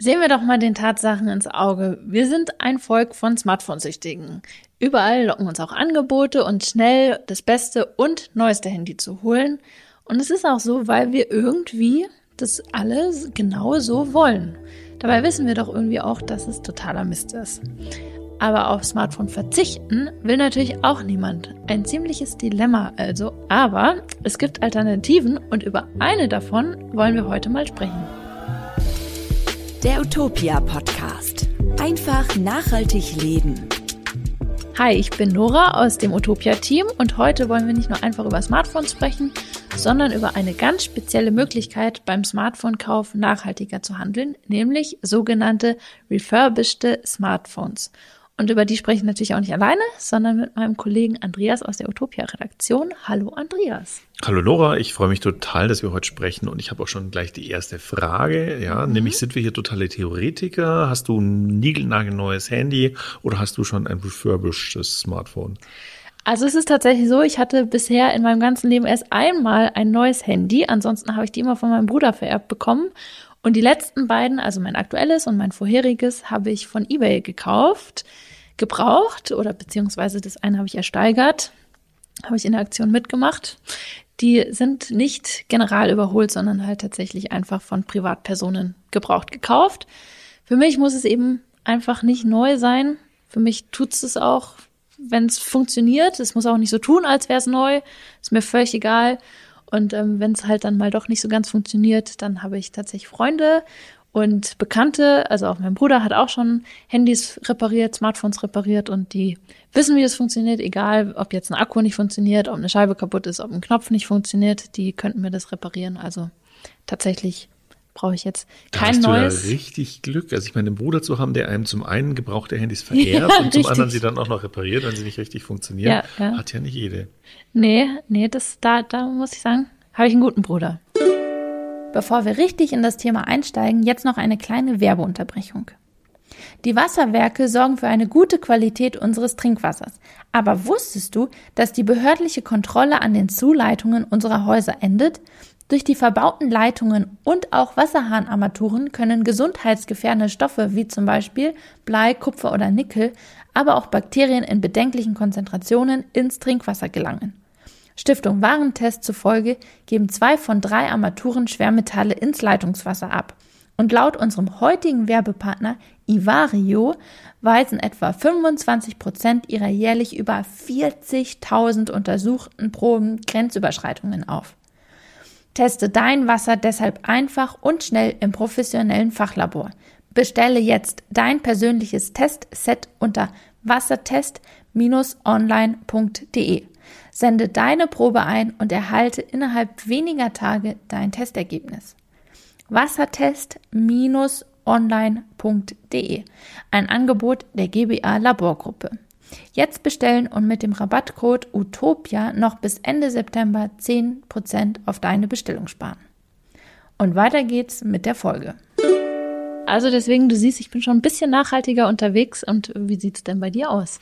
Sehen wir doch mal den Tatsachen ins Auge. Wir sind ein Volk von Smartphone-Süchtigen. Überall locken uns auch Angebote und schnell das beste und neueste Handy zu holen. Und es ist auch so, weil wir irgendwie das alle genau so wollen. Dabei wissen wir doch irgendwie auch, dass es totaler Mist ist. Aber auf Smartphone verzichten will natürlich auch niemand. Ein ziemliches Dilemma also. Aber es gibt Alternativen und über eine davon wollen wir heute mal sprechen. Der Utopia Podcast. Einfach nachhaltig leben. Hi, ich bin Nora aus dem Utopia Team und heute wollen wir nicht nur einfach über Smartphones sprechen, sondern über eine ganz spezielle Möglichkeit beim Smartphone-Kauf nachhaltiger zu handeln, nämlich sogenannte refurbished Smartphones. Und über die spreche ich natürlich auch nicht alleine, sondern mit meinem Kollegen Andreas aus der Utopia-Redaktion. Hallo Andreas. Hallo Laura, ich freue mich total, dass wir heute sprechen und ich habe auch schon gleich die erste Frage. Ja, mhm. nämlich sind wir hier totale Theoretiker? Hast du ein niegelnagelneues Handy oder hast du schon ein refurbishedes Smartphone? Also es ist tatsächlich so, ich hatte bisher in meinem ganzen Leben erst einmal ein neues Handy. Ansonsten habe ich die immer von meinem Bruder vererbt bekommen. Und die letzten beiden, also mein aktuelles und mein vorheriges, habe ich von eBay gekauft gebraucht oder beziehungsweise das eine habe ich ersteigert, habe ich in der Aktion mitgemacht. Die sind nicht general überholt, sondern halt tatsächlich einfach von Privatpersonen gebraucht gekauft. Für mich muss es eben einfach nicht neu sein. Für mich tut es auch, wenn es funktioniert. Es muss auch nicht so tun, als wäre es neu. Ist mir völlig egal. Und ähm, wenn es halt dann mal doch nicht so ganz funktioniert, dann habe ich tatsächlich Freunde und Bekannte, also auch mein Bruder hat auch schon Handys repariert, Smartphones repariert und die wissen, wie das funktioniert, egal ob jetzt ein Akku nicht funktioniert, ob eine Scheibe kaputt ist, ob ein Knopf nicht funktioniert, die könnten mir das reparieren. Also tatsächlich brauche ich jetzt kein da hast neues. Du ja richtig Glück. Also ich meine, einen Bruder zu haben, der einem zum einen gebrauchte Handys verehrt ja, und zum richtig. anderen sie dann auch noch repariert, wenn sie nicht richtig funktionieren, ja, ja. hat ja nicht jede. Nee, nee, das da, da muss ich sagen, habe ich einen guten Bruder. Bevor wir richtig in das Thema einsteigen, jetzt noch eine kleine Werbeunterbrechung. Die Wasserwerke sorgen für eine gute Qualität unseres Trinkwassers. Aber wusstest du, dass die behördliche Kontrolle an den Zuleitungen unserer Häuser endet? Durch die verbauten Leitungen und auch Wasserhahnarmaturen können gesundheitsgefährdende Stoffe wie zum Beispiel Blei, Kupfer oder Nickel, aber auch Bakterien in bedenklichen Konzentrationen ins Trinkwasser gelangen. Stiftung Warentest zufolge geben zwei von drei Armaturen Schwermetalle ins Leitungswasser ab. Und laut unserem heutigen Werbepartner Ivario weisen etwa 25 Prozent ihrer jährlich über 40.000 untersuchten Proben Grenzüberschreitungen auf. Teste dein Wasser deshalb einfach und schnell im professionellen Fachlabor. Bestelle jetzt dein persönliches Testset unter wassertest-online.de. Sende deine Probe ein und erhalte innerhalb weniger Tage dein Testergebnis. Wassertest-online.de Ein Angebot der GBA Laborgruppe. Jetzt bestellen und mit dem Rabattcode Utopia noch bis Ende September 10% auf deine Bestellung sparen. Und weiter geht's mit der Folge. Also deswegen, du siehst, ich bin schon ein bisschen nachhaltiger unterwegs. Und wie sieht's denn bei dir aus?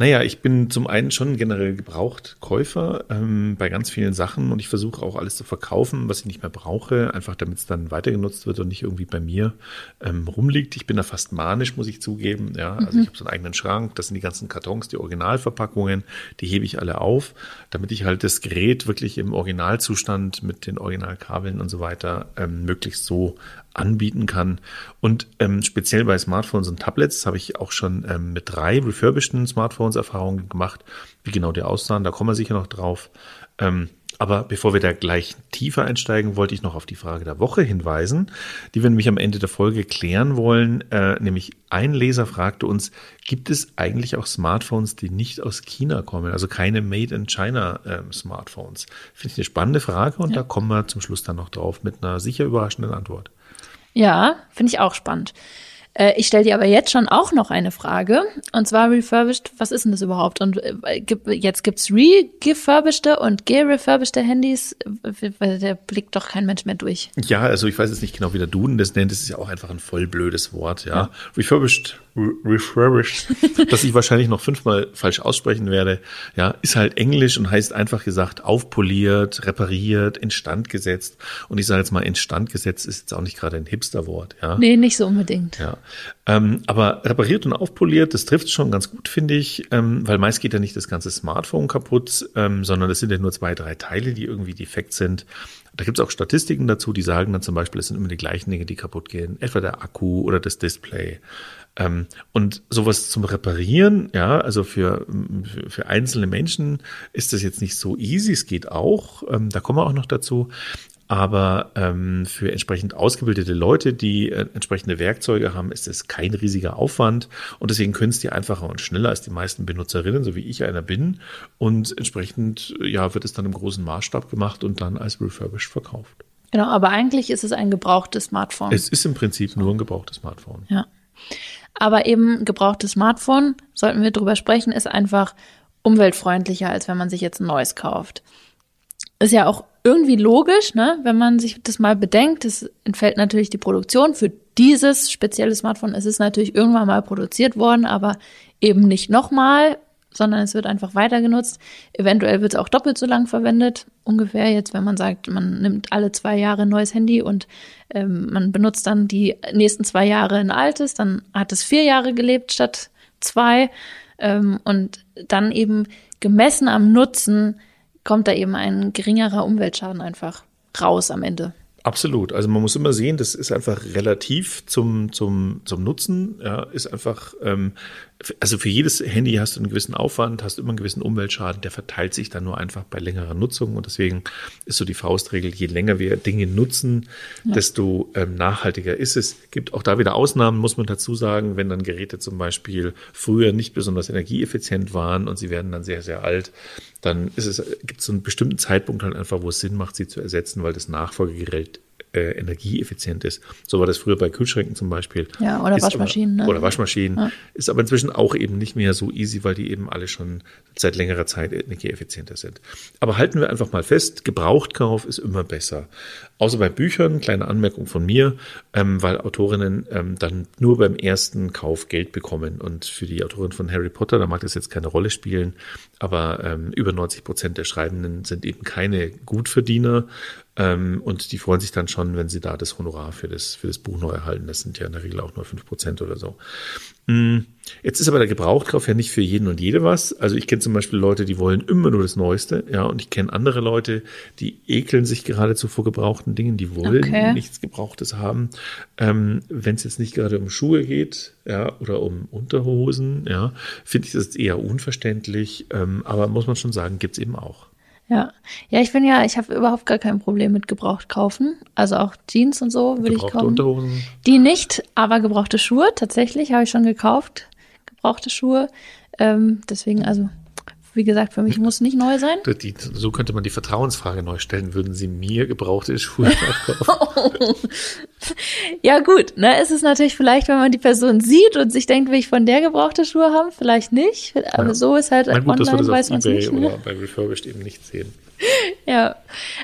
Naja, ich bin zum einen schon generell gebraucht Käufer ähm, bei ganz vielen Sachen und ich versuche auch alles zu verkaufen, was ich nicht mehr brauche, einfach damit es dann weiter genutzt wird und nicht irgendwie bei mir ähm, rumliegt. Ich bin da fast manisch, muss ich zugeben. Ja, also mhm. ich habe so einen eigenen Schrank, das sind die ganzen Kartons, die Originalverpackungen, die hebe ich alle auf, damit ich halt das Gerät wirklich im Originalzustand mit den Originalkabeln und so weiter ähm, möglichst so anbieten kann. Und ähm, speziell bei Smartphones und Tablets habe ich auch schon ähm, mit drei refurbisheden Smartphones Erfahrungen gemacht, wie genau die aussahen. Da kommen wir sicher noch drauf. Ähm, aber bevor wir da gleich tiefer einsteigen, wollte ich noch auf die Frage der Woche hinweisen, die wir nämlich am Ende der Folge klären wollen. Äh, nämlich ein Leser fragte uns, gibt es eigentlich auch Smartphones, die nicht aus China kommen? Also keine Made in China ähm, Smartphones? Finde ich eine spannende Frage und ja. da kommen wir zum Schluss dann noch drauf mit einer sicher überraschenden Antwort. Ja, finde ich auch spannend. Äh, ich stelle dir aber jetzt schon auch noch eine Frage. Und zwar refurbished, was ist denn das überhaupt? Und äh, jetzt gibt's re-gefurbischte und gerefurbischte Handys. Da blickt doch kein Mensch mehr durch. Ja, also ich weiß jetzt nicht genau, wie der Duden das nennt. Das ist ja auch einfach ein voll blödes Wort, ja. ja. Refurbished refurbished, das ich wahrscheinlich noch fünfmal falsch aussprechen werde, ja, ist halt Englisch und heißt einfach gesagt aufpoliert, repariert, instand gesetzt. Und ich sage jetzt mal, instand gesetzt ist jetzt auch nicht gerade ein Hipster-Wort, ja. Nee, nicht so unbedingt. Ja. Ähm, aber repariert und aufpoliert, das trifft schon ganz gut, finde ich, ähm, weil meist geht ja nicht das ganze Smartphone kaputt, ähm, sondern es sind ja nur zwei, drei Teile, die irgendwie defekt sind. Da gibt es auch Statistiken dazu, die sagen dann zum Beispiel, es sind immer die gleichen Dinge, die kaputt gehen, etwa der Akku oder das Display. Ähm, und sowas zum Reparieren, ja, also für, für, einzelne Menschen ist das jetzt nicht so easy, es geht auch, ähm, da kommen wir auch noch dazu. Aber ähm, für entsprechend ausgebildete Leute, die äh, entsprechende Werkzeuge haben, ist es kein riesiger Aufwand. Und deswegen können es die einfacher und schneller als die meisten Benutzerinnen, so wie ich einer bin. Und entsprechend ja, wird es dann im großen Maßstab gemacht und dann als refurbished verkauft. Genau, aber eigentlich ist es ein gebrauchtes Smartphone. Es ist im Prinzip nur ein gebrauchtes Smartphone. Ja. Aber eben gebrauchtes Smartphone, sollten wir drüber sprechen, ist einfach umweltfreundlicher, als wenn man sich jetzt ein neues kauft. Ist ja auch irgendwie logisch, ne? wenn man sich das mal bedenkt. Es entfällt natürlich die Produktion. Für dieses spezielle Smartphone ist es natürlich irgendwann mal produziert worden, aber eben nicht nochmal, sondern es wird einfach weiter genutzt. Eventuell wird es auch doppelt so lang verwendet. Ungefähr jetzt, wenn man sagt, man nimmt alle zwei Jahre ein neues Handy und ähm, man benutzt dann die nächsten zwei Jahre ein altes, dann hat es vier Jahre gelebt statt zwei. Ähm, und dann eben gemessen am Nutzen kommt da eben ein geringerer Umweltschaden einfach raus am Ende. Absolut. Also man muss immer sehen, das ist einfach relativ zum, zum, zum Nutzen. Ja, ist einfach, ähm, also für jedes Handy hast du einen gewissen Aufwand, hast immer einen gewissen Umweltschaden, der verteilt sich dann nur einfach bei längerer Nutzung. Und deswegen ist so die Faustregel, je länger wir Dinge nutzen, ja. desto ähm, nachhaltiger ist es. Gibt auch da wieder Ausnahmen, muss man dazu sagen, wenn dann Geräte zum Beispiel früher nicht besonders energieeffizient waren und sie werden dann sehr, sehr alt, dann ist es, gibt es so einen bestimmten Zeitpunkt halt einfach, wo es Sinn macht, sie zu ersetzen, weil das Nachfolgegerät äh, energieeffizient ist. So war das früher bei Kühlschränken zum Beispiel. Ja, oder ist Waschmaschinen. Aber, ne? Oder Waschmaschinen. Ja. Ist aber inzwischen auch eben nicht mehr so easy, weil die eben alle schon seit längerer Zeit energieeffizienter sind. Aber halten wir einfach mal fest, Gebrauchtkauf ist immer besser. Außer bei Büchern, kleine Anmerkung von mir, ähm, weil Autorinnen ähm, dann nur beim ersten Kauf Geld bekommen. Und für die Autorin von Harry Potter, da mag das jetzt keine Rolle spielen, aber ähm, über 90 Prozent der Schreibenden sind eben keine Gutverdiener. Ähm, und die freuen sich dann schon, wenn sie da das Honorar für das, für das Buch neu erhalten. Das sind ja in der Regel auch nur 5 Prozent oder so. Mm, jetzt ist aber der Gebrauchtkauf ja nicht für jeden und jede was. Also ich kenne zum Beispiel Leute, die wollen immer nur das Neueste, ja, und ich kenne andere Leute, die ekeln sich geradezu vor gebrauchten Dingen, die wollen okay. nichts Gebrauchtes haben. Ähm, Wenn es jetzt nicht gerade um Schuhe geht, ja, oder um Unterhosen, ja, finde ich das eher unverständlich. Ähm, aber muss man schon sagen, gibt's eben auch. Ja, ja, ich bin ja, ich habe überhaupt gar kein Problem mit gebraucht kaufen. Also auch Jeans und so würde ich kaufen. Unterhosen. Die nicht, aber gebrauchte Schuhe tatsächlich habe ich schon gekauft. Gebrauchte Schuhe. Ähm, deswegen also wie gesagt, für mich muss nicht neu sein. Die, so könnte man die Vertrauensfrage neu stellen. Würden Sie mir gebrauchte Schuhe kaufen? ja gut, ne, es ist natürlich vielleicht, wenn man die Person sieht und sich denkt, will ich von der gebrauchte Schuhe haben, vielleicht nicht. Aber ja. so ist halt Mein gut, online, weiß man nicht. Ne? Oder bei Refurbished eben nicht sehen. Ja,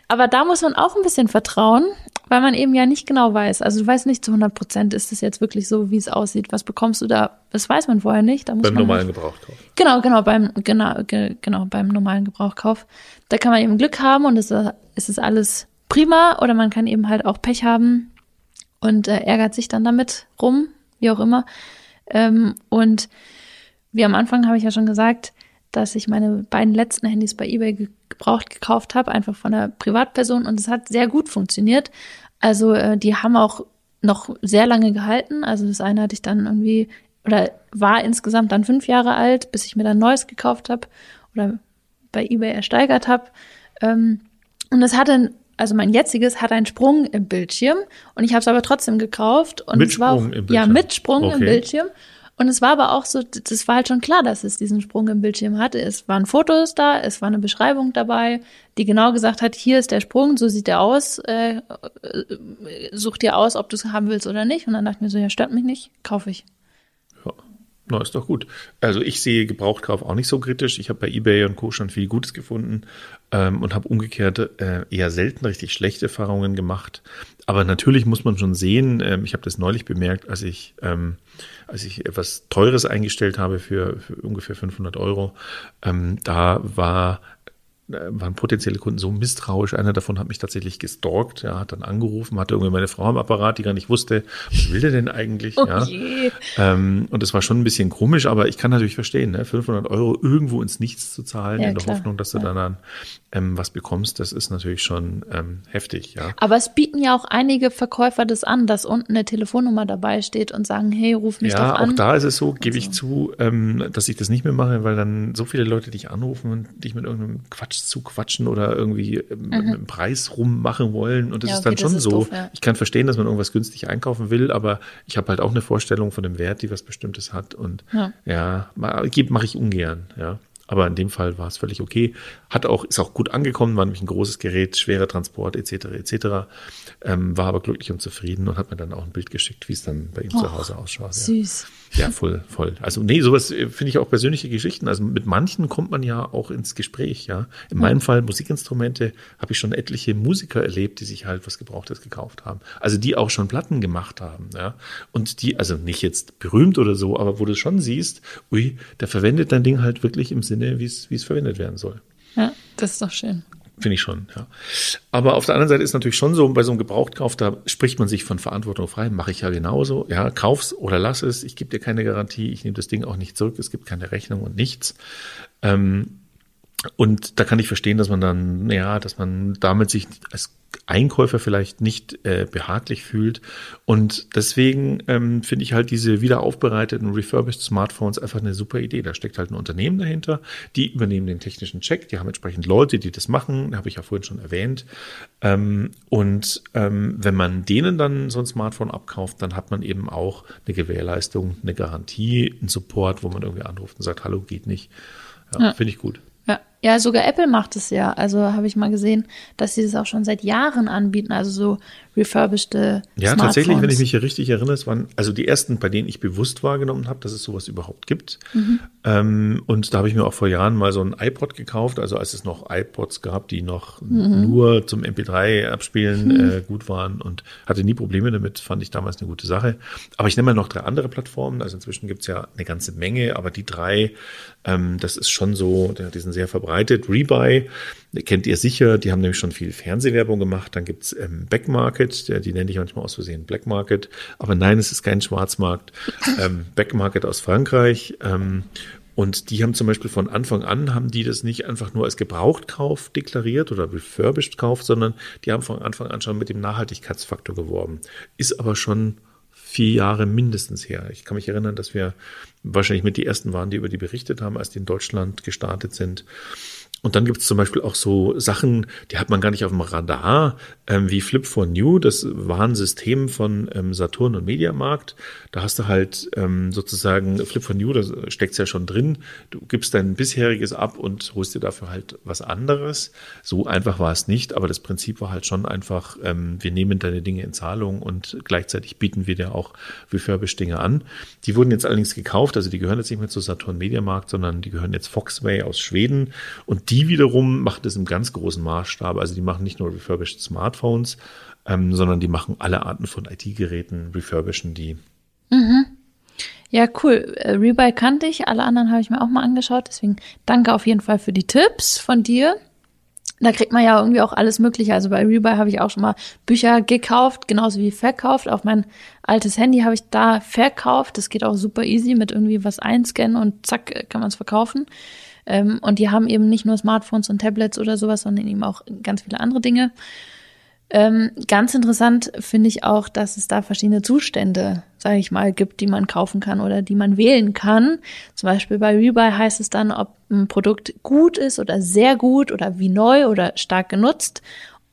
aber da muss man auch ein bisschen vertrauen, weil man eben ja nicht genau weiß. Also du weißt nicht zu 100 Prozent, ist es jetzt wirklich so, wie es aussieht. Was bekommst du da? Das weiß man vorher nicht. Da muss beim man normalen halt, Gebrauchkauf. Genau, genau, beim, genau, ge, genau, beim normalen Gebrauchkauf. Da kann man eben Glück haben und es, es ist alles prima oder man kann eben halt auch Pech haben und äh, ärgert sich dann damit rum, wie auch immer. Ähm, und wie am Anfang habe ich ja schon gesagt, dass ich meine beiden letzten Handys bei eBay gebraucht gekauft habe, einfach von einer Privatperson und es hat sehr gut funktioniert. Also äh, die haben auch noch sehr lange gehalten. Also das eine hatte ich dann irgendwie oder war insgesamt dann fünf Jahre alt, bis ich mir dann neues gekauft habe oder bei eBay ersteigert habe. Ähm, und es hatte, also mein jetziges hat einen Sprung im Bildschirm und ich habe es aber trotzdem gekauft und mit es war Sprung im Bildschirm. ja mit Sprung okay. im Bildschirm und es war aber auch so, das war halt schon klar, dass es diesen Sprung im Bildschirm hatte. Es waren Fotos da, es war eine Beschreibung dabei, die genau gesagt hat, hier ist der Sprung, so sieht der aus, äh, äh, such dir aus, ob du es haben willst oder nicht. Und dann dachte ich mir so, ja, stört mich nicht, kaufe ich. Na, ist doch gut. Also ich sehe Gebrauchtkauf auch nicht so kritisch. Ich habe bei eBay und Co. schon viel Gutes gefunden ähm, und habe umgekehrt äh, eher selten richtig schlechte Erfahrungen gemacht. Aber natürlich muss man schon sehen, ähm, ich habe das neulich bemerkt, als ich, ähm, als ich etwas Teures eingestellt habe für, für ungefähr 500 Euro, ähm, da war waren potenzielle Kunden so misstrauisch. Einer davon hat mich tatsächlich gestalkt, ja, hat dann angerufen, hatte irgendwie meine Frau am Apparat, die gar nicht wusste, was will der denn eigentlich? Oh ja. Ähm, und das war schon ein bisschen komisch, aber ich kann natürlich verstehen, ne? 500 Euro irgendwo ins Nichts zu zahlen, ja, in der klar. Hoffnung, dass du ja. dann ähm, was bekommst, das ist natürlich schon ähm, heftig, ja. Aber es bieten ja auch einige Verkäufer das an, dass unten eine Telefonnummer dabei steht und sagen, hey, ruf mich ja, doch an. Ja, auch da ist es so, gebe ich also. zu, ähm, dass ich das nicht mehr mache, weil dann so viele Leute dich anrufen und dich mit irgendeinem Quatsch zu quatschen oder irgendwie ähm, mhm. dem Preis rummachen wollen. Und das ja, okay, ist dann schon so. Doof, ja. Ich kann verstehen, dass man irgendwas günstig einkaufen will, aber ich habe halt auch eine Vorstellung von dem Wert, die was Bestimmtes hat. Und ja, ja mache ich ungern, ja. Aber in dem Fall war es völlig okay. Hat auch, ist auch gut angekommen, war nämlich ein großes Gerät, schwerer Transport etc. etc. Ähm, war aber glücklich und zufrieden und hat mir dann auch ein Bild geschickt, wie es dann bei ihm oh, zu Hause ausschaut. Süß. Ja. Ja, voll, voll. Also nee, sowas äh, finde ich auch persönliche Geschichten. Also mit manchen kommt man ja auch ins Gespräch, ja. In meinem Fall Musikinstrumente habe ich schon etliche Musiker erlebt, die sich halt was Gebrauchtes gekauft haben. Also die auch schon Platten gemacht haben, ja. Und die, also nicht jetzt berühmt oder so, aber wo du schon siehst, ui, der verwendet dein Ding halt wirklich im Sinne, wie es verwendet werden soll. Ja, das ist doch schön. Finde ich schon, ja. Aber auf der anderen Seite ist natürlich schon so, bei so einem Gebrauchtkauf, da spricht man sich von Verantwortung frei. Mache ich ja genauso. Ja, kauf's oder lass es. Ich gebe dir keine Garantie. Ich nehme das Ding auch nicht zurück. Es gibt keine Rechnung und nichts. Ähm, und da kann ich verstehen, dass man dann, ja, dass man damit sich als Einkäufer vielleicht nicht äh, behaglich fühlt. Und deswegen ähm, finde ich halt diese wiederaufbereiteten refurbished Smartphones einfach eine super Idee. Da steckt halt ein Unternehmen dahinter, die übernehmen den technischen Check, die haben entsprechend Leute, die das machen, habe ich ja vorhin schon erwähnt. Ähm, und ähm, wenn man denen dann so ein Smartphone abkauft, dann hat man eben auch eine Gewährleistung, eine Garantie, einen Support, wo man irgendwie anruft und sagt, hallo, geht nicht. Ja, ja. finde ich gut. Ja, sogar Apple macht es ja. Also habe ich mal gesehen, dass sie das auch schon seit Jahren anbieten. Also so refurbischte Ja, tatsächlich, wenn ich mich hier richtig erinnere, es waren also die ersten, bei denen ich bewusst wahrgenommen habe, dass es sowas überhaupt gibt. Mhm. Ähm, und da habe ich mir auch vor Jahren mal so ein iPod gekauft, also als es noch iPods gab, die noch mhm. nur zum MP3 abspielen mhm. äh, gut waren und hatte nie Probleme damit, fand ich damals eine gute Sache. Aber ich nehme mal noch drei andere Plattformen, also inzwischen gibt es ja eine ganze Menge, aber die drei, ähm, das ist schon so, die sind sehr verbreitet. Rebuy, kennt ihr sicher, die haben nämlich schon viel Fernsehwerbung gemacht. Dann gibt's ähm, Backmarket, die nenne ich manchmal aus Versehen Black Market. Aber nein, es ist kein Schwarzmarkt. ähm, Backmarket aus Frankreich. Ähm, und die haben zum Beispiel von Anfang an, haben die das nicht einfach nur als Gebrauchtkauf deklariert oder refurbished Kauf, sondern die haben von Anfang an schon mit dem Nachhaltigkeitsfaktor geworben. Ist aber schon vier Jahre mindestens her. Ich kann mich erinnern, dass wir wahrscheinlich mit die ersten waren, die über die berichtet haben, als die in Deutschland gestartet sind. Und dann gibt es zum Beispiel auch so Sachen, die hat man gar nicht auf dem Radar, ähm, wie Flip for New. Das war ein System von ähm, Saturn und Mediamarkt. Da hast du halt ähm, sozusagen Flip for New, da steckt's ja schon drin. Du gibst dein bisheriges ab und holst dir dafür halt was anderes. So einfach war es nicht, aber das Prinzip war halt schon einfach, ähm, wir nehmen deine Dinge in Zahlung und gleichzeitig bieten wir dir auch refurbished Dinge an. Die wurden jetzt allerdings gekauft, also die gehören jetzt nicht mehr zu Saturn Mediamarkt, sondern die gehören jetzt Foxway aus Schweden und die wiederum machen das im ganz großen Maßstab. Also die machen nicht nur refurbished Smartphones, ähm, sondern die machen alle Arten von IT-Geräten, refurbischen die. Mhm. Ja, cool. Äh, Rebuy kannte ich, alle anderen habe ich mir auch mal angeschaut. Deswegen danke auf jeden Fall für die Tipps von dir. Da kriegt man ja irgendwie auch alles Mögliche. Also bei Rebuy habe ich auch schon mal Bücher gekauft, genauso wie verkauft. Auch mein altes Handy habe ich da verkauft. Das geht auch super easy mit irgendwie was einscannen und zack, kann man es verkaufen. Ähm, und die haben eben nicht nur Smartphones und Tablets oder sowas, sondern eben auch ganz viele andere Dinge. Ähm, ganz interessant finde ich auch, dass es da verschiedene Zustände, sage ich mal, gibt, die man kaufen kann oder die man wählen kann. Zum Beispiel bei Rebuy heißt es dann, ob ein Produkt gut ist oder sehr gut oder wie neu oder stark genutzt.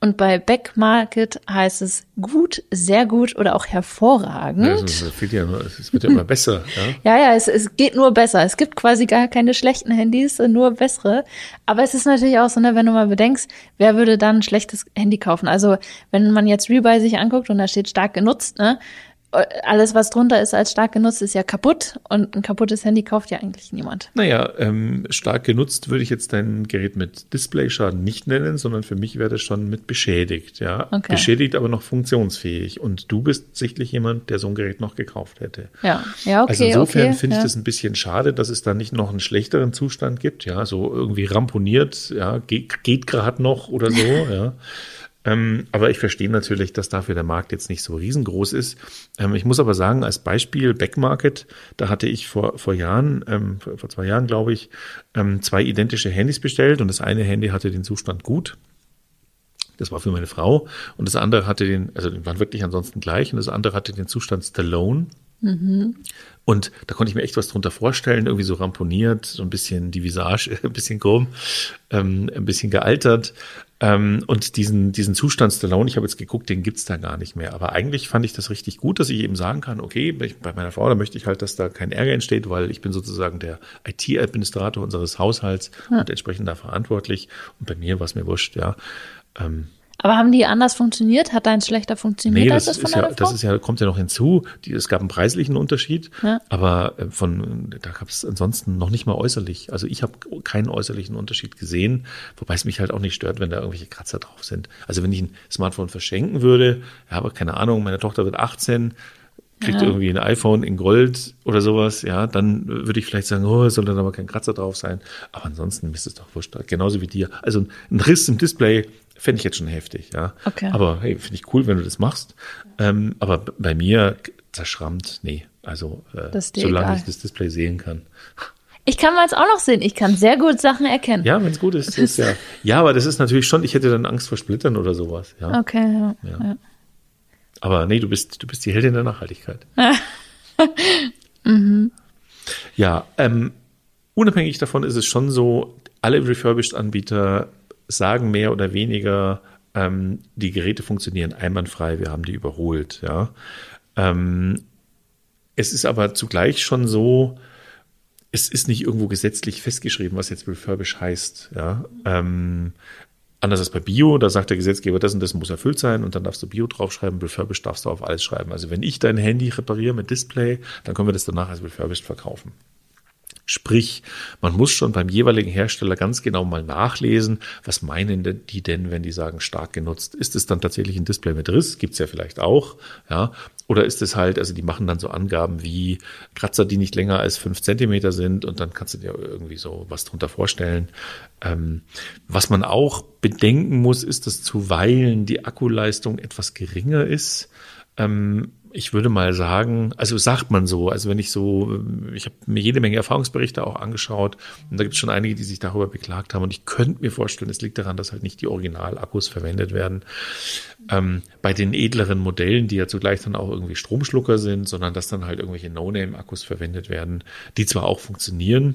Und bei Backmarket heißt es gut, sehr gut oder auch hervorragend. Ja, also, ja nur, es wird ja immer besser. Ja, ja, ja es, es geht nur besser. Es gibt quasi gar keine schlechten Handys, nur bessere. Aber es ist natürlich auch so, ne, wenn du mal bedenkst, wer würde dann ein schlechtes Handy kaufen? Also wenn man jetzt Rebuy sich anguckt und da steht stark genutzt, ne, alles, was drunter ist als stark genutzt, ist ja kaputt und ein kaputtes Handy kauft ja eigentlich niemand. Naja, ähm, stark genutzt würde ich jetzt dein Gerät mit Displayschaden nicht nennen, sondern für mich wäre das schon mit beschädigt, ja. Okay. Beschädigt, aber noch funktionsfähig. Und du bist sichtlich jemand, der so ein Gerät noch gekauft hätte. Ja, ja, okay. Also insofern okay, finde ich ja. das ein bisschen schade, dass es da nicht noch einen schlechteren Zustand gibt, ja, so irgendwie ramponiert, ja, geht, geht gerade noch oder so, ja. Ähm, aber ich verstehe natürlich, dass dafür der Markt jetzt nicht so riesengroß ist. Ähm, ich muss aber sagen, als Beispiel Backmarket, da hatte ich vor, vor Jahren, ähm, vor, vor zwei Jahren glaube ich, ähm, zwei identische Handys bestellt und das eine Handy hatte den Zustand gut. Das war für meine Frau und das andere hatte den, also die waren wirklich ansonsten gleich und das andere hatte den Zustand Stallone. Und da konnte ich mir echt was drunter vorstellen, irgendwie so ramponiert, so ein bisschen die Visage, ein bisschen krumm, ähm, ein bisschen gealtert. Ähm, und diesen, diesen Zustand Stallone, ich habe jetzt geguckt, den gibt's da gar nicht mehr. Aber eigentlich fand ich das richtig gut, dass ich eben sagen kann, okay, bei meiner Frau, da möchte ich halt, dass da kein Ärger entsteht, weil ich bin sozusagen der IT-Administrator unseres Haushalts und entsprechend da verantwortlich. Und bei mir war es mir wurscht, ja. Ähm, Aber haben die anders funktioniert? Hat deins schlechter funktioniert Nee, als das das von ist ja, das ist ja, kommt ja noch hinzu. Die, es gab einen preislichen Unterschied, Ja. aber äh, von, da gab es ansonsten noch nicht mal äußerlich. Also ich habe keinen äußerlichen Unterschied gesehen, wobei es mich halt auch nicht stört, wenn da irgendwelche Kratzer drauf sind. Also wenn ich ein Smartphone verschenken würde, ja, aber keine Ahnung, meine Tochter wird 18, kriegt Ja. irgendwie ein iPhone in Gold oder sowas, ja, dann würde ich vielleicht sagen, oh, soll dann aber kein Kratzer drauf sein. Aber ansonsten ist es doch wurscht. Genauso wie dir. Also ein Riss im Display fände ich jetzt schon heftig, ja. Okay. Aber hey, finde ich cool, wenn du das machst. Ähm, aber bei mir zerschrammt, nee. Also äh, solange egal. ich das Display sehen kann. Ich kann meins auch noch sehen. Ich kann sehr gut Sachen erkennen. Ja, wenn es gut ist, ist ja. Ja, aber das ist natürlich schon, ich hätte dann Angst vor Splittern oder sowas, ja. Okay, ja. Ja. ja. Aber nee, du bist, du bist die Heldin der Nachhaltigkeit. Ja, ähm, unabhängig davon ist es schon so, alle Refurbished-Anbieter sagen mehr oder weniger, ähm, die Geräte funktionieren einwandfrei, wir haben die überholt, ja. Ähm, es ist aber zugleich schon so, es ist nicht irgendwo gesetzlich festgeschrieben, was jetzt refurbish heißt, ja. Ähm, Anders als bei Bio, da sagt der Gesetzgeber, das und das muss erfüllt sein und dann darfst du Bio draufschreiben, refurbished darfst du auf alles schreiben. Also wenn ich dein Handy repariere mit Display, dann können wir das danach als refurbished verkaufen. Sprich, man muss schon beim jeweiligen Hersteller ganz genau mal nachlesen, was meinen die denn, wenn die sagen stark genutzt? Ist es dann tatsächlich ein Display mit Riss? Gibt's ja vielleicht auch, ja. Oder ist es halt, also die machen dann so Angaben wie Kratzer, die nicht länger als fünf Zentimeter sind und dann kannst du dir irgendwie so was drunter vorstellen. Ähm, was man auch bedenken muss, ist, dass zuweilen die Akkuleistung etwas geringer ist. Ähm, ich würde mal sagen, also sagt man so, also wenn ich so, ich habe mir jede Menge Erfahrungsberichte auch angeschaut und da gibt es schon einige, die sich darüber beklagt haben und ich könnte mir vorstellen, es liegt daran, dass halt nicht die Originalakkus verwendet werden. Ähm, bei den edleren Modellen, die ja zugleich dann auch irgendwie Stromschlucker sind, sondern dass dann halt irgendwelche No-Name-Akkus verwendet werden, die zwar auch funktionieren,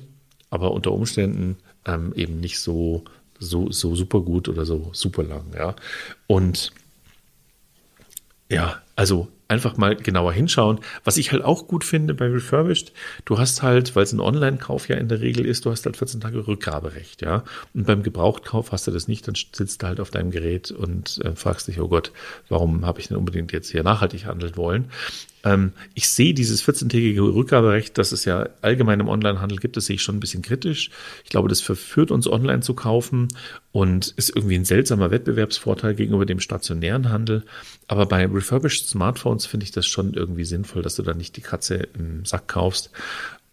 aber unter Umständen ähm, eben nicht so, so, so super gut oder so super lang, ja. Und ja, also einfach mal genauer hinschauen. Was ich halt auch gut finde bei Refurbished, du hast halt, weil es ein Online-Kauf ja in der Regel ist, du hast halt 14 Tage Rückgaberecht, ja. Und beim Gebrauchtkauf hast du das nicht, dann sitzt du halt auf deinem Gerät und äh, fragst dich, oh Gott, warum habe ich denn unbedingt jetzt hier nachhaltig handeln wollen? Ähm, ich sehe dieses 14-tägige Rückgaberecht, das es ja allgemein im Onlinehandel gibt, das sehe ich schon ein bisschen kritisch. Ich glaube, das verführt uns online zu kaufen und ist irgendwie ein seltsamer Wettbewerbsvorteil gegenüber dem stationären Handel. Aber bei refurbished Smartphones finde ich das schon irgendwie sinnvoll, dass du da nicht die Katze im Sack kaufst.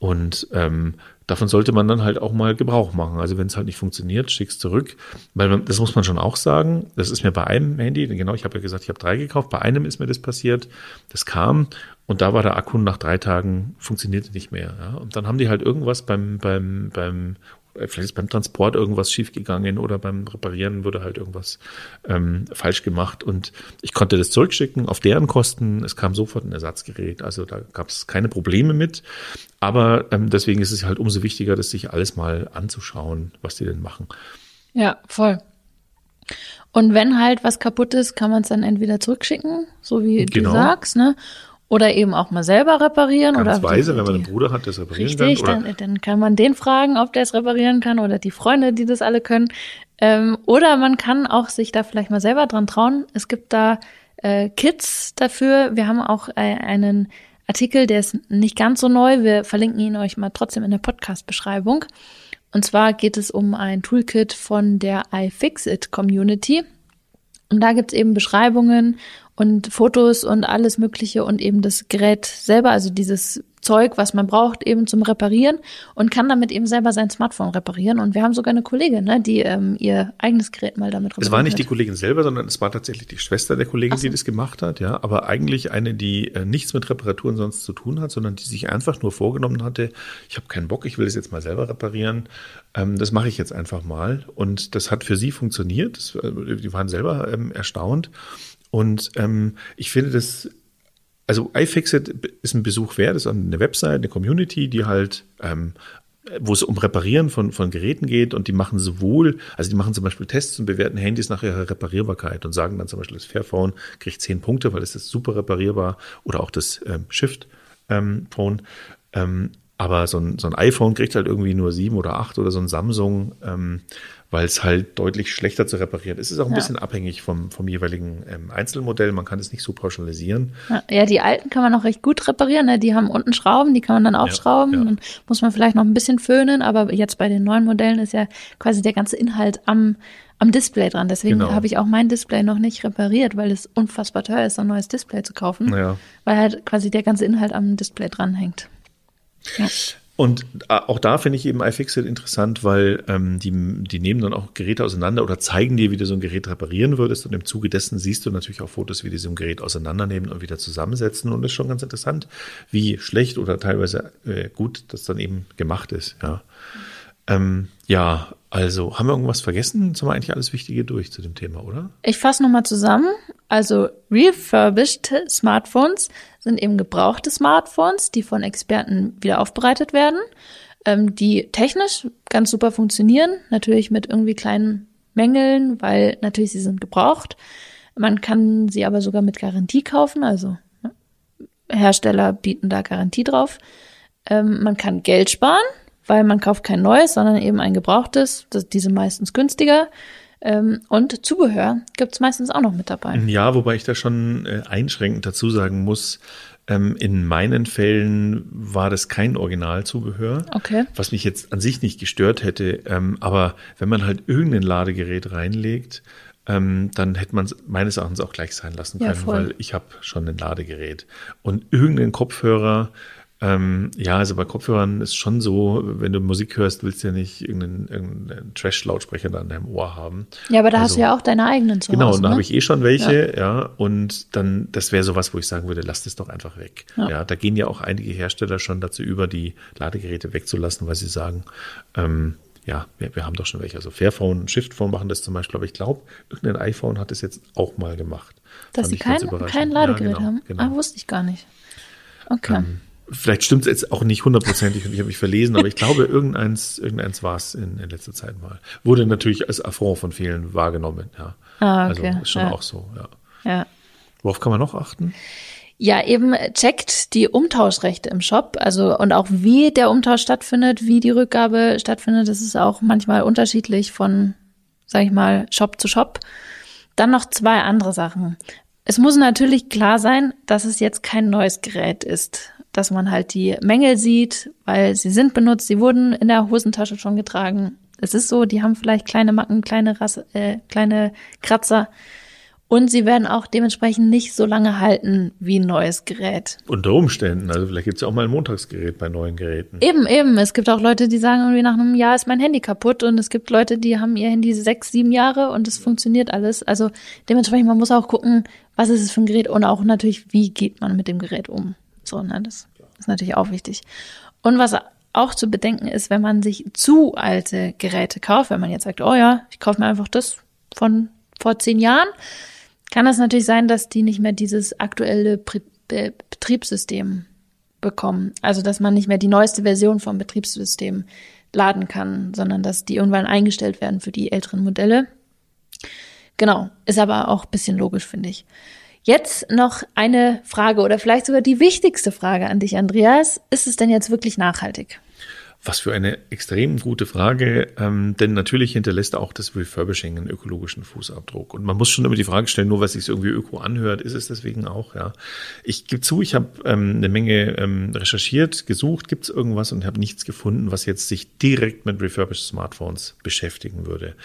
Und ähm, davon sollte man dann halt auch mal Gebrauch machen. Also wenn es halt nicht funktioniert, schick's zurück. Weil man, das muss man schon auch sagen. Das ist mir bei einem Handy, genau, ich habe ja gesagt, ich habe drei gekauft. Bei einem ist mir das passiert. Das kam und da war der Akku nach drei Tagen funktionierte nicht mehr. Ja. Und dann haben die halt irgendwas beim beim beim vielleicht ist beim Transport irgendwas schiefgegangen oder beim Reparieren wurde halt irgendwas ähm, falsch gemacht und ich konnte das zurückschicken auf deren Kosten. Es kam sofort ein Ersatzgerät, also da gab es keine Probleme mit. Aber ähm, deswegen ist es halt umso wichtiger, das sich alles mal anzuschauen, was die denn machen. Ja, voll. Und wenn halt was kaputt ist, kann man es dann entweder zurückschicken, so wie Genau. du sagst, ne? Oder eben auch mal selber reparieren. Ganz oder weise, die- wenn man einen Bruder hat, der es reparieren Richtig, kann. Oder, dann, dann kann man den fragen, ob der es reparieren kann oder die Freunde, die das alle können. Ähm, oder man kann auch sich da vielleicht mal selber dran trauen. Es gibt da äh, Kits dafür. Wir haben auch äh, einen Artikel, der ist nicht ganz so neu. Wir verlinken ihn euch mal trotzdem in der Podcast-Beschreibung. Und zwar geht es um ein Toolkit von der iFixit Community. Und da gibt's eben Beschreibungen und Fotos und alles Mögliche und eben das Gerät selber, also dieses Zeug, was man braucht, eben zum Reparieren und kann damit eben selber sein Smartphone reparieren. Und wir haben sogar eine Kollegin, ne, die ähm, ihr eigenes Gerät mal damit repariert Es war nicht die Kollegin selber, sondern es war tatsächlich die Schwester der Kollegin, so. die das gemacht hat, ja. Aber eigentlich eine, die äh, nichts mit Reparaturen sonst zu tun hat, sondern die sich einfach nur vorgenommen hatte, ich habe keinen Bock, ich will das jetzt mal selber reparieren. Ähm, das mache ich jetzt einfach mal. Und das hat für sie funktioniert. Das, äh, die waren selber ähm, erstaunt. Und ähm, ich finde das also iFixit ist ein Besuch wert, ist eine Website, eine Community, die halt, ähm, wo es um Reparieren von, von Geräten geht und die machen sowohl, also die machen zum Beispiel Tests und bewerten Handys nach ihrer Reparierbarkeit und sagen dann zum Beispiel, das Fairphone kriegt zehn Punkte, weil es ist super reparierbar oder auch das ähm, Shift-Phone. Ähm, aber so ein, so ein iPhone kriegt halt irgendwie nur sieben oder acht oder so ein Samsung, ähm, weil es halt deutlich schlechter zu reparieren ist. Es ist auch ein ja. bisschen abhängig vom, vom jeweiligen ähm, Einzelmodell. Man kann es nicht so pauschalisieren. Ja, die alten kann man auch recht gut reparieren. Ne? Die haben unten Schrauben, die kann man dann aufschrauben. Ja. Dann muss man vielleicht noch ein bisschen föhnen, aber jetzt bei den neuen Modellen ist ja quasi der ganze Inhalt am, am Display dran. Deswegen genau. habe ich auch mein Display noch nicht repariert, weil es unfassbar teuer ist, ein neues Display zu kaufen. Weil halt quasi der ganze Inhalt am Display dranhängt. Ja. Und äh, auch da finde ich eben iFixit interessant, weil ähm, die, die nehmen dann auch Geräte auseinander oder zeigen dir, wie du so ein Gerät reparieren würdest. Und im Zuge dessen siehst du natürlich auch Fotos, wie die so ein Gerät auseinandernehmen und wieder zusammensetzen. Und das ist schon ganz interessant, wie schlecht oder teilweise äh, gut das dann eben gemacht ist. Ja. Ähm, ja, also haben wir irgendwas vergessen? Jetzt haben wir eigentlich alles Wichtige durch zu dem Thema, oder? Ich fasse nochmal zusammen. Also refurbished Smartphones sind eben gebrauchte Smartphones, die von Experten wieder aufbereitet werden, ähm, die technisch ganz super funktionieren, natürlich mit irgendwie kleinen Mängeln, weil natürlich sie sind gebraucht. Man kann sie aber sogar mit Garantie kaufen, also ne, Hersteller bieten da Garantie drauf. Ähm, man kann Geld sparen, weil man kauft kein neues, sondern eben ein gebrauchtes. Das, diese meistens günstiger. Ähm, und Zubehör gibt's meistens auch noch mit dabei. Ja, wobei ich da schon äh, einschränkend dazu sagen muss, ähm, in meinen Fällen war das kein Originalzubehör, okay. was mich jetzt an sich nicht gestört hätte. Ähm, aber wenn man halt irgendein Ladegerät reinlegt, ähm, dann hätte man es meines Erachtens auch gleich sein lassen können, ja, weil ich habe schon ein Ladegerät. Und irgendein Kopfhörer ähm, ja, also bei Kopfhörern ist schon so, wenn du Musik hörst, willst du ja nicht irgendeinen, irgendeinen Trash-Lautsprecher da an deinem Ohr haben. Ja, aber da also, hast du ja auch deine eigenen zu Genau, Hause, und da ne? habe ich eh schon welche, ja. ja und dann, das wäre sowas, wo ich sagen würde, lass das doch einfach weg. Ja. ja. da gehen ja auch einige Hersteller schon dazu über, die Ladegeräte wegzulassen, weil sie sagen, ähm, ja, wir, wir haben doch schon welche. Also Fairphone, Shiftphone machen das zum Beispiel, aber ich glaube, irgendein iPhone hat das jetzt auch mal gemacht. Dass Fand sie kein, kein Ladegerät ja, genau, haben? Genau. Ah, wusste ich gar nicht. Okay. Ähm, Vielleicht stimmt es jetzt auch nicht hundertprozentig und ich habe mich verlesen, aber ich glaube, irgendeins, irgendeins war es in, in letzter Zeit mal. Wurde natürlich als Affront von vielen wahrgenommen, ja. Ah, okay. Also ist schon ja. auch so, ja. Ja. Worauf kann man noch achten? Ja, eben checkt die Umtauschrechte im Shop, also und auch wie der Umtausch stattfindet, wie die Rückgabe stattfindet. Das ist auch manchmal unterschiedlich von, sag ich mal, Shop zu Shop. Dann noch zwei andere Sachen. Es muss natürlich klar sein, dass es jetzt kein neues Gerät ist dass man halt die Mängel sieht, weil sie sind benutzt, sie wurden in der Hosentasche schon getragen. Es ist so, die haben vielleicht kleine Macken, kleine, Rasse, äh, kleine Kratzer. Und sie werden auch dementsprechend nicht so lange halten wie ein neues Gerät. Unter Umständen. Also vielleicht gibt es ja auch mal ein Montagsgerät bei neuen Geräten. Eben, eben. Es gibt auch Leute, die sagen irgendwie nach einem Jahr ist mein Handy kaputt. Und es gibt Leute, die haben ihr Handy sechs, sieben Jahre und es funktioniert alles. Also dementsprechend, man muss auch gucken, was ist es für ein Gerät und auch natürlich, wie geht man mit dem Gerät um. So, ne, das ist natürlich auch wichtig. Und was auch zu bedenken ist, wenn man sich zu alte Geräte kauft, wenn man jetzt sagt, oh ja, ich kaufe mir einfach das von vor zehn Jahren, kann es natürlich sein, dass die nicht mehr dieses aktuelle Betriebssystem bekommen. Also, dass man nicht mehr die neueste Version vom Betriebssystem laden kann, sondern dass die irgendwann eingestellt werden für die älteren Modelle. Genau, ist aber auch bisschen logisch, finde ich. Jetzt noch eine Frage oder vielleicht sogar die wichtigste Frage an dich, Andreas. Ist es denn jetzt wirklich nachhaltig? Was für eine extrem gute Frage, ähm, denn natürlich hinterlässt auch das Refurbishing einen ökologischen Fußabdruck. Und man muss schon immer die Frage stellen, nur weil es sich irgendwie öko anhört, ist es deswegen auch, ja. Ich gebe zu, ich habe ähm, eine Menge ähm, recherchiert, gesucht, gibt es irgendwas und habe nichts gefunden, was jetzt sich direkt mit refurbished Smartphones beschäftigen würde.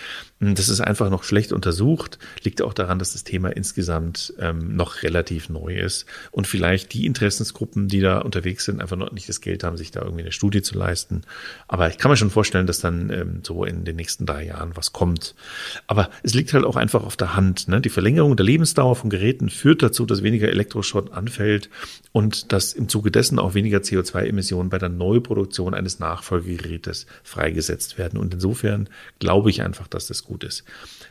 Hm, das ist einfach noch schlecht untersucht, liegt auch daran, dass das Thema insgesamt ähm, noch relativ neu ist und vielleicht die Interessensgruppen, die da unterwegs sind, einfach noch nicht das Geld haben, sich da irgendwie eine Studie zu leisten. Aber ich kann mir schon vorstellen, dass dann ähm, so in den nächsten drei Jahren was kommt. Aber es liegt halt auch einfach auf der Hand. Ne? Die Verlängerung der Lebensdauer von Geräten führt dazu, dass weniger Elektroschrott anfällt und dass im Zuge dessen auch weniger CO2-Emissionen bei der Neuproduktion eines Nachfolgegerätes freigesetzt werden. Und insofern glaube ich einfach, dass das gut ist.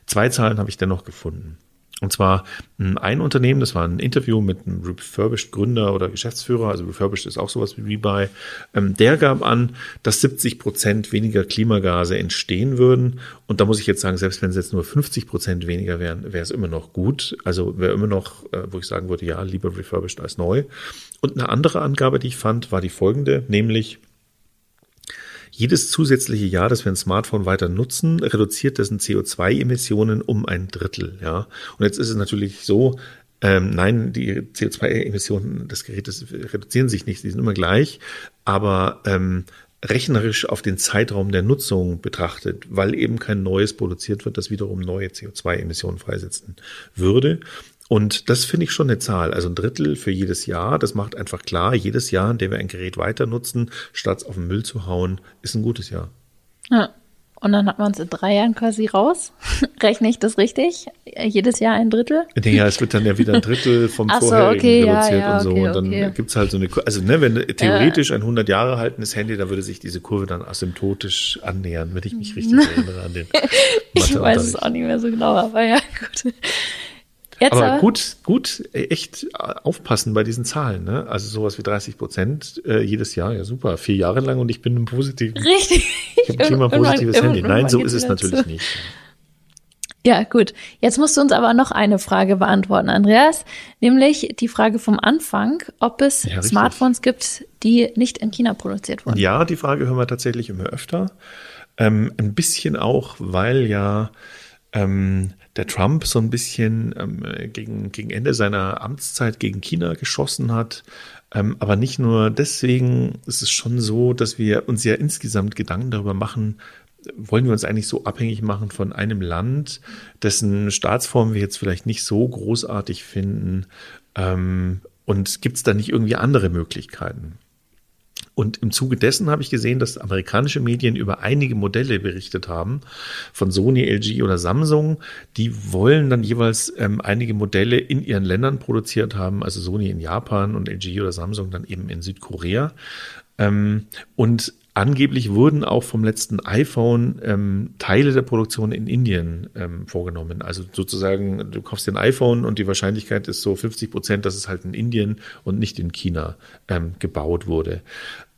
Zwei Zahlen habe ich dennoch gefunden. Und zwar hm, ein Unternehmen, das war ein Interview mit einem Refurbished Gründer oder Geschäftsführer, also Refurbished ist auch sowas wie Rebuy, ähm, der gab an, dass 70 Prozent weniger Klimagase entstehen würden. Und da muss ich jetzt sagen, selbst wenn es jetzt nur 50 Prozent weniger wären, wäre es immer noch gut. Also wäre immer noch, äh, wo ich sagen würde, ja, lieber Refurbished als neu. Und eine andere Angabe, die ich fand, war die folgende, nämlich jedes zusätzliche Jahr, das wir ein Smartphone weiter nutzen, reduziert dessen CO2-Emissionen um ein Drittel. Ja, und jetzt ist es natürlich so, ähm, nein, die CO2-Emissionen des Gerätes reduzieren sich nicht, sie sind immer gleich, aber ähm, rechnerisch auf den Zeitraum der Nutzung betrachtet, weil eben kein neues produziert wird, das wiederum neue CO2-Emissionen freisetzen würde. Und das finde ich schon eine Zahl. Also ein Drittel für jedes Jahr. Das macht einfach klar, jedes Jahr, in dem wir ein Gerät weiter nutzen, statt es auf den Müll zu hauen, ist ein gutes Jahr. Ja. Und dann hat man es in drei Jahren quasi raus. Rechne ich das richtig? Jedes Jahr ein Drittel? Ja, es wird dann ja wieder ein Drittel vom Ach so, vorherigen okay, ja, reduziert ja, und so. okay, und dann okay. gibt's halt so eine, Kur- also ne, wenn theoretisch ein 100 Jahre altes Handy, da würde sich diese Kurve dann asymptotisch annähern, wenn ich mich richtig erinnere an den Ich weiß es auch nicht mehr so genau, aber ja, gut. Jetzt Aber gut, gut, äh, echt aufpassen bei diesen Zahlen. Ne? Also sowas wie 30 Prozent äh, jedes Jahr, ja super, vier Jahre lang und ich bin im positiven, Richtig. ich habe ein klimapositives Irgendwann- Handy. Nein, so ist es natürlich zu. nicht. Ja, gut. Jetzt musst du uns aber noch eine Frage beantworten, Andreas. Nämlich die Frage vom Anfang, ob es Ja. Smartphones gibt, die nicht in China produziert wurden. Ja, die Frage hören wir tatsächlich immer öfter. Ähm, ein bisschen auch, weil ja ähm, der Trump so ein bisschen ähm, gegen, gegen Ende seiner Amtszeit gegen China geschossen hat. Ähm, aber nicht nur deswegen ist es schon so, dass wir uns ja insgesamt Gedanken darüber machen, wollen wir uns eigentlich so abhängig machen von einem Land, dessen Staatsform wir jetzt vielleicht nicht so großartig finden? Ähm, und gibt es da nicht irgendwie andere Möglichkeiten? Und im Zuge dessen habe ich gesehen, dass amerikanische Medien über einige Modelle berichtet haben, von Sony, LG oder Samsung. Die wollen dann jeweils ähm, einige Modelle in ihren Ländern produziert haben, also Sony in Japan und LG oder Samsung dann eben in Südkorea. Ähm, und angeblich wurden auch vom letzten iPhone ähm, Teile der Produktion in Indien ähm, vorgenommen. Also sozusagen, du kaufst dir ein iPhone und die Wahrscheinlichkeit ist so 50 Prozent, dass es halt in Indien und nicht in China ähm, gebaut wurde.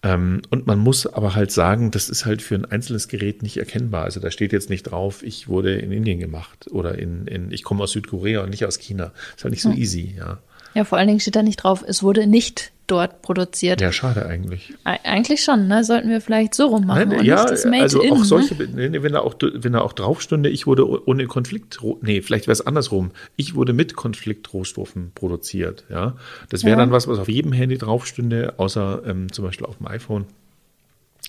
Ähm, und man muss aber halt sagen, das ist halt für ein einzelnes Gerät nicht erkennbar. Also da steht jetzt nicht drauf, ich wurde in Indien gemacht oder in, in ich komme aus Südkorea und nicht aus China. Ist halt nicht so easy, ja. Ja, vor allen Dingen steht da nicht drauf, es wurde nicht dort produziert. Ja, schade eigentlich. E- Eigentlich schon, ne? Sollten wir vielleicht so rummachen Nein, und ja, also in. auch ne? solche, nee, wenn da auch, wenn da auch drauf stünde, ich wurde ohne Konflikt, nee, vielleicht wäre es andersrum. Ich wurde mit Konfliktrohstoffen produziert, ja. Das wäre Ja. dann was, was auf jedem Handy drauf stünde, außer ähm, zum Beispiel auf dem iPhone.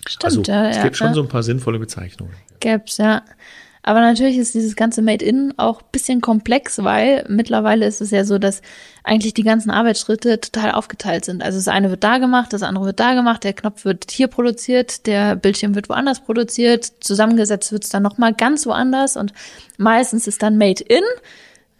Stimmt, also ja, es ja, gibt schon ja. so ein paar sinnvolle Bezeichnungen. Gäb's, ja. Aber natürlich ist dieses ganze Made in auch bisschen komplex, weil mittlerweile ist es ja so, dass eigentlich die ganzen Arbeitsschritte total aufgeteilt sind. Also das eine wird da gemacht, das andere wird da gemacht, der Knopf wird hier produziert, der Bildschirm wird woanders produziert, zusammengesetzt wird's dann nochmal ganz woanders und meistens ist dann Made in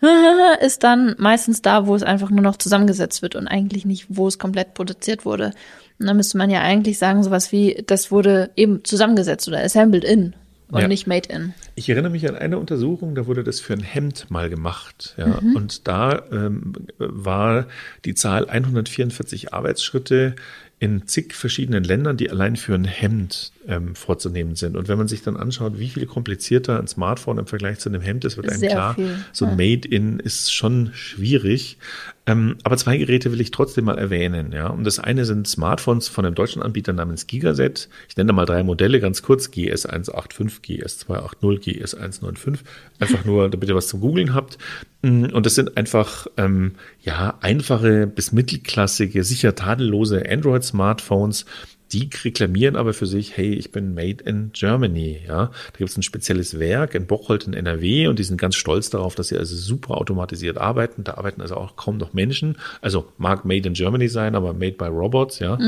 ist dann meistens da, wo es einfach nur noch zusammengesetzt wird und eigentlich nicht, wo es komplett produziert wurde. Und dann müsste man ja eigentlich sagen, sowas wie, das wurde eben zusammengesetzt oder assembled in und Ja. nicht made in. Ich erinnere mich an eine Untersuchung, da wurde das für ein Hemd mal gemacht. Ja, Mhm. Und da ähm, war die Zahl 144 Arbeitsschritte in zig verschiedenen Ländern, die allein für ein Hemd ähm, vorzunehmen sind. Und wenn man sich dann anschaut, wie viel komplizierter ein Smartphone im Vergleich zu einem Hemd ist, wird einem Sehr klar, viel, so ein ja. Made-in ist schon schwierig. Ähm, aber zwei Geräte will ich trotzdem mal erwähnen. Ja. Und das eine sind Smartphones von einem deutschen Anbieter namens Gigaset. Ich nenne da mal drei Modelle ganz kurz. GS185, GS280, GS195. Einfach nur, damit ihr was zum Googlen habt. Mm, Und das sind einfach ähm, ja einfache bis mittelklassige, sicher tadellose Android-Smartphones, die reklamieren aber für sich, hey, ich bin made in Germany. Ja, da gibt es ein spezielles Werk in Bocholt in NRW und die sind ganz stolz darauf, dass sie also super automatisiert arbeiten. Da arbeiten also auch kaum noch Menschen. Also mag made in Germany sein, aber made by Robots. Ja,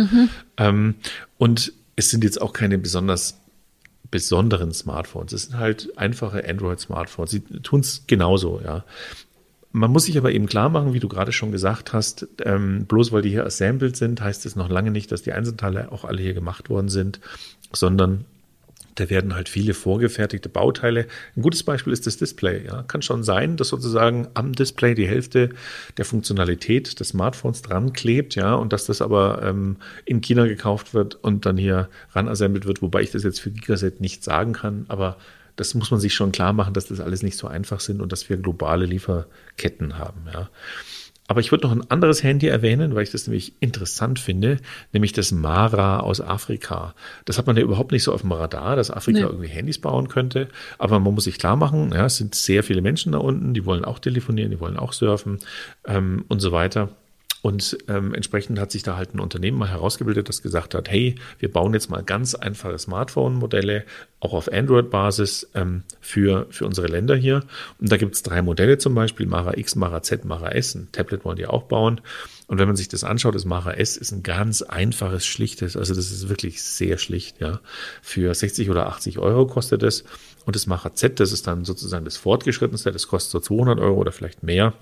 ähm, und es sind jetzt auch keine besonders besonderen Smartphones. Es sind halt einfache Android-Smartphones. Sie tun es genauso, ja. Man muss sich aber eben klar machen, wie du gerade schon gesagt hast, ähm, bloß weil die hier assembled sind, heißt es noch lange nicht, dass die Einzelteile auch alle hier gemacht worden sind, sondern da werden halt viele vorgefertigte Bauteile. Ein gutes Beispiel ist das Display. Ja. Kann schon sein, dass sozusagen am Display die Hälfte der Funktionalität des Smartphones dran klebt, ja, und dass das aber ähm, in China gekauft wird und dann hier ran assembled wird, wobei ich das jetzt für Gigaset nicht sagen kann, aber das muss man sich schon klar machen, dass das alles nicht so einfach sind und dass wir globale Lieferketten haben, ja. Aber ich würde noch ein anderes Handy erwähnen, weil ich das nämlich interessant finde, nämlich das Mara aus Afrika. Das hat man ja überhaupt nicht so auf dem Radar, dass Afrika Nee. irgendwie Handys bauen könnte. Aber man muss sich klar machen, ja, es sind sehr viele Menschen da unten, die wollen auch telefonieren, die wollen auch surfen ähm, und so weiter. Und ähm, entsprechend hat sich da halt ein Unternehmen mal herausgebildet, das gesagt hat, hey, wir bauen jetzt mal ganz einfache Smartphone-Modelle, auch auf Android-Basis ähm, für, für unsere Länder hier. Und da gibt es drei Modelle zum Beispiel, Mara X, Mara Z, Mara S. Ein Tablet wollen die auch bauen. Und wenn man sich das anschaut, das Mara S ist ein ganz einfaches, schlichtes, also das ist wirklich sehr schlicht, ja. Für 60 oder 80 Euro kostet es. Und das Mara Z, das ist dann sozusagen das fortgeschrittenste, das kostet so 200 Euro oder vielleicht mehr.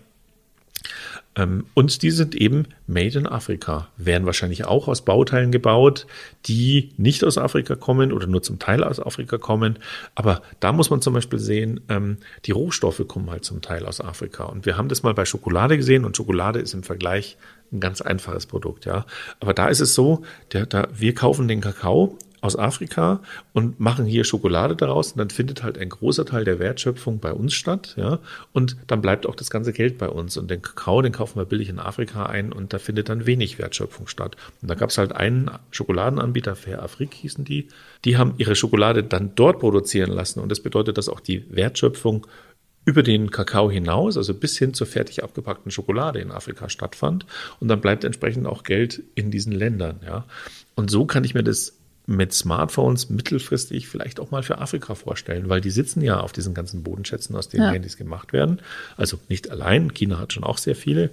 Ähm, und die sind eben made in Afrika, werden wahrscheinlich auch aus Bauteilen gebaut, die nicht aus Afrika kommen oder nur zum Teil aus Afrika kommen. Aber da muss man zum Beispiel sehen, ähm, die Rohstoffe kommen halt zum Teil aus Afrika. Und wir haben das mal bei Schokolade gesehen und Schokolade ist im Vergleich ein ganz einfaches Produkt, ja. Aber da ist es so, der, da, wir kaufen den Kakao aus Afrika und machen hier Schokolade daraus und dann findet halt ein großer Teil der Wertschöpfung bei uns statt, ja, und dann bleibt auch das ganze Geld bei uns und den Kakao, den kaufen wir billig in Afrika ein und da findet dann wenig Wertschöpfung statt. Und da gab es halt einen Schokoladenanbieter, Fair Afrik hießen die, die haben ihre Schokolade dann dort produzieren lassen und das bedeutet, dass auch die Wertschöpfung über den Kakao hinaus, also bis hin zur fertig abgepackten Schokolade in Afrika stattfand. Und dann bleibt entsprechend auch Geld in diesen Ländern, ja. Und so kann ich mir das mit Smartphones mittelfristig vielleicht auch mal für Afrika vorstellen, weil die sitzen ja auf diesen ganzen Bodenschätzen, aus denen Ja. Handys gemacht werden. Also nicht allein, China hat schon auch sehr viele.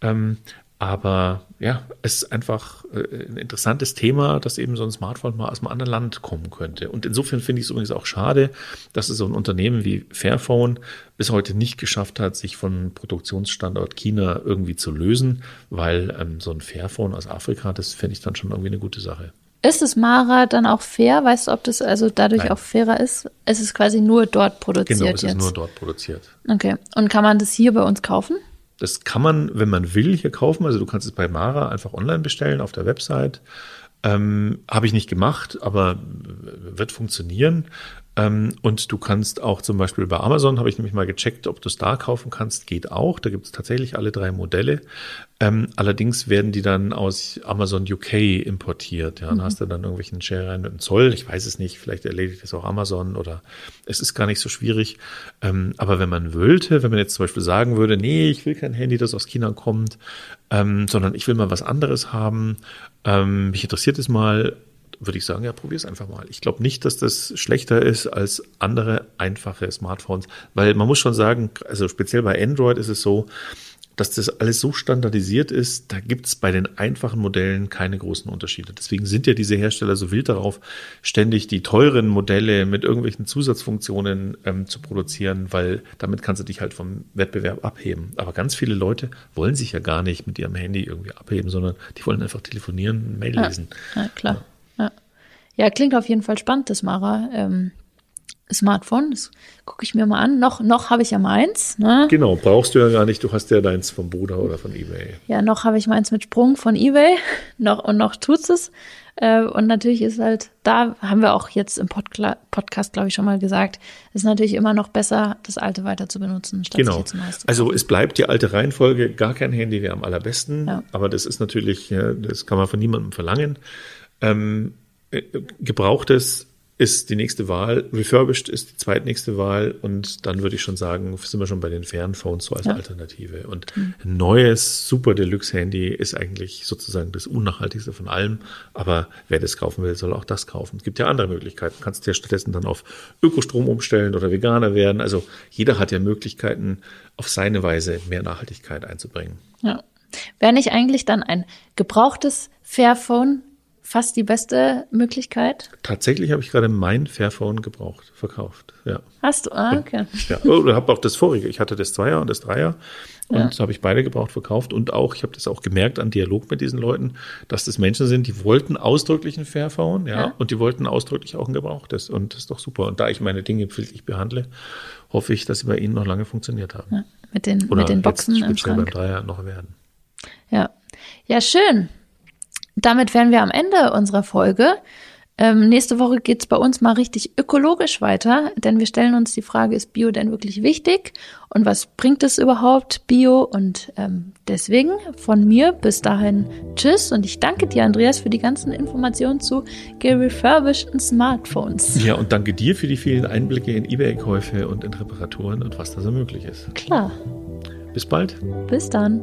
Ähm, aber ja, es ist einfach äh, ein interessantes Thema, dass eben so ein Smartphone mal aus einem anderen Land kommen könnte. Und insofern finde ich es übrigens auch schade, dass es so ein Unternehmen wie Fairphone bis heute nicht geschafft hat, sich von Produktionsstandort China irgendwie zu lösen, weil ähm, so ein Fairphone aus Afrika, das finde ich dann schon irgendwie eine gute Sache. Ist das Mara dann auch fair? Weißt du, ob das also dadurch Nein. auch fairer ist? Es ist quasi nur dort produziert Genau, es jetzt. ist nur dort produziert. okay. Und kann man das hier bei uns kaufen? Das kann man, wenn man will, hier kaufen. Also du kannst es bei Mara einfach online bestellen auf der Website. Ähm, Habe ich nicht gemacht, aber wird funktionieren. Ähm, und du kannst auch zum Beispiel bei Amazon, habe ich nämlich mal gecheckt, ob du es da kaufen kannst, geht auch. Da gibt es tatsächlich alle drei Modelle. Ähm, allerdings werden die dann aus Amazon UK importiert. Ja, dann hast du dann irgendwelchen Scherereien mit dem Zoll. Ich weiß es nicht, vielleicht erledigt das auch Amazon oder es ist gar nicht so schwierig. Ähm, aber wenn man wollte, wenn man jetzt zum Beispiel sagen würde, nee, ich will kein Handy, das aus China kommt, sondern ich will mal was anderes haben, mich interessiert es mal, würde ich sagen, ja, probier es einfach mal. Ich glaube nicht, dass das schlechter ist als andere einfache Smartphones, weil man muss schon sagen, also speziell bei Android ist es so, dass das alles so standardisiert ist, da gibt es bei den einfachen Modellen keine großen Unterschiede. Deswegen sind ja diese Hersteller so wild darauf, ständig die teuren Modelle mit irgendwelchen Zusatzfunktionen ähm, zu produzieren, weil damit kannst du dich halt vom Wettbewerb abheben. Aber ganz viele Leute wollen sich ja gar nicht mit ihrem Handy irgendwie abheben, sondern die wollen einfach telefonieren, Mail Ja, lesen. ja klar. Ja. Ja, klingt auf jeden Fall spannend, das Mara. Ähm, Smartphone. Das gucke ich mir mal an. Noch, noch habe ich ja meins. Ne? Genau, brauchst du ja gar nicht. Du hast ja deins vom Bruder oder von eBay. Ja, noch habe ich meins mit Sprung von eBay. noch, und noch tut's es. Äh, und natürlich ist halt, da haben wir auch jetzt im Podkla Podcast, glaube ich, schon mal gesagt, ist natürlich immer noch besser, das alte weiter zu benutzen, statt genau. jetzt neues zu Also es bleibt die alte Reihenfolge, gar kein Handy wäre am allerbesten. Ja. Aber das ist natürlich, ja, das kann man von niemandem verlangen. Ähm, äh, gebrauchtes ist die nächste Wahl, refurbished ist die zweitnächste Wahl und dann würde ich schon sagen, sind wir schon bei den fairen Phones so als ja. Alternative. Und mhm. ein neues Super Deluxe Handy ist eigentlich sozusagen das unnachhaltigste von allem, aber wer das kaufen will, soll auch das kaufen. Es gibt ja andere Möglichkeiten. Du kannst ja stattdessen dann auf Ökostrom umstellen oder Veganer werden. Also jeder hat ja Möglichkeiten, auf seine Weise mehr Nachhaltigkeit einzubringen. Ja. Wäre nicht eigentlich dann ein gebrauchtes Fairphone fast die beste Möglichkeit? Tatsächlich habe ich gerade mein Fairphone gebraucht, verkauft. Ja. Hast du? Ah, okay. Ja, oder habe auch das vorige. Ich hatte das Zweier und das Dreier. Und ja. habe ich beide gebraucht, verkauft. Und auch, ich habe das auch gemerkt an Dialog mit diesen Leuten, dass das Menschen sind, die wollten ausdrücklich ein Fairphone, ja, ja. und die wollten ausdrücklich auch ein gebrauchtes. Und das ist doch super. Und da ich meine Dinge pflichtlich behandle, hoffe ich, dass sie bei Ihnen noch lange funktioniert haben. Ja, mit den, Oder mit den Boxen jetzt speziell beim Dreier noch werden. Ja. Ja, schön damit wären wir am Ende unserer Folge. Ähm, nächste Woche geht's bei uns mal richtig ökologisch weiter, denn wir stellen uns die Frage, ist Bio denn wirklich wichtig und was bringt es überhaupt, Bio? Und ähm, deswegen von mir bis dahin Tschüss und ich danke dir, Andreas, für die ganzen Informationen zu gerefurbisheden Smartphones. Ja, und danke dir für die vielen Einblicke in Ebay-Käufe und in Reparaturen und was da so möglich ist. Klar. Bis bald. Bis dann.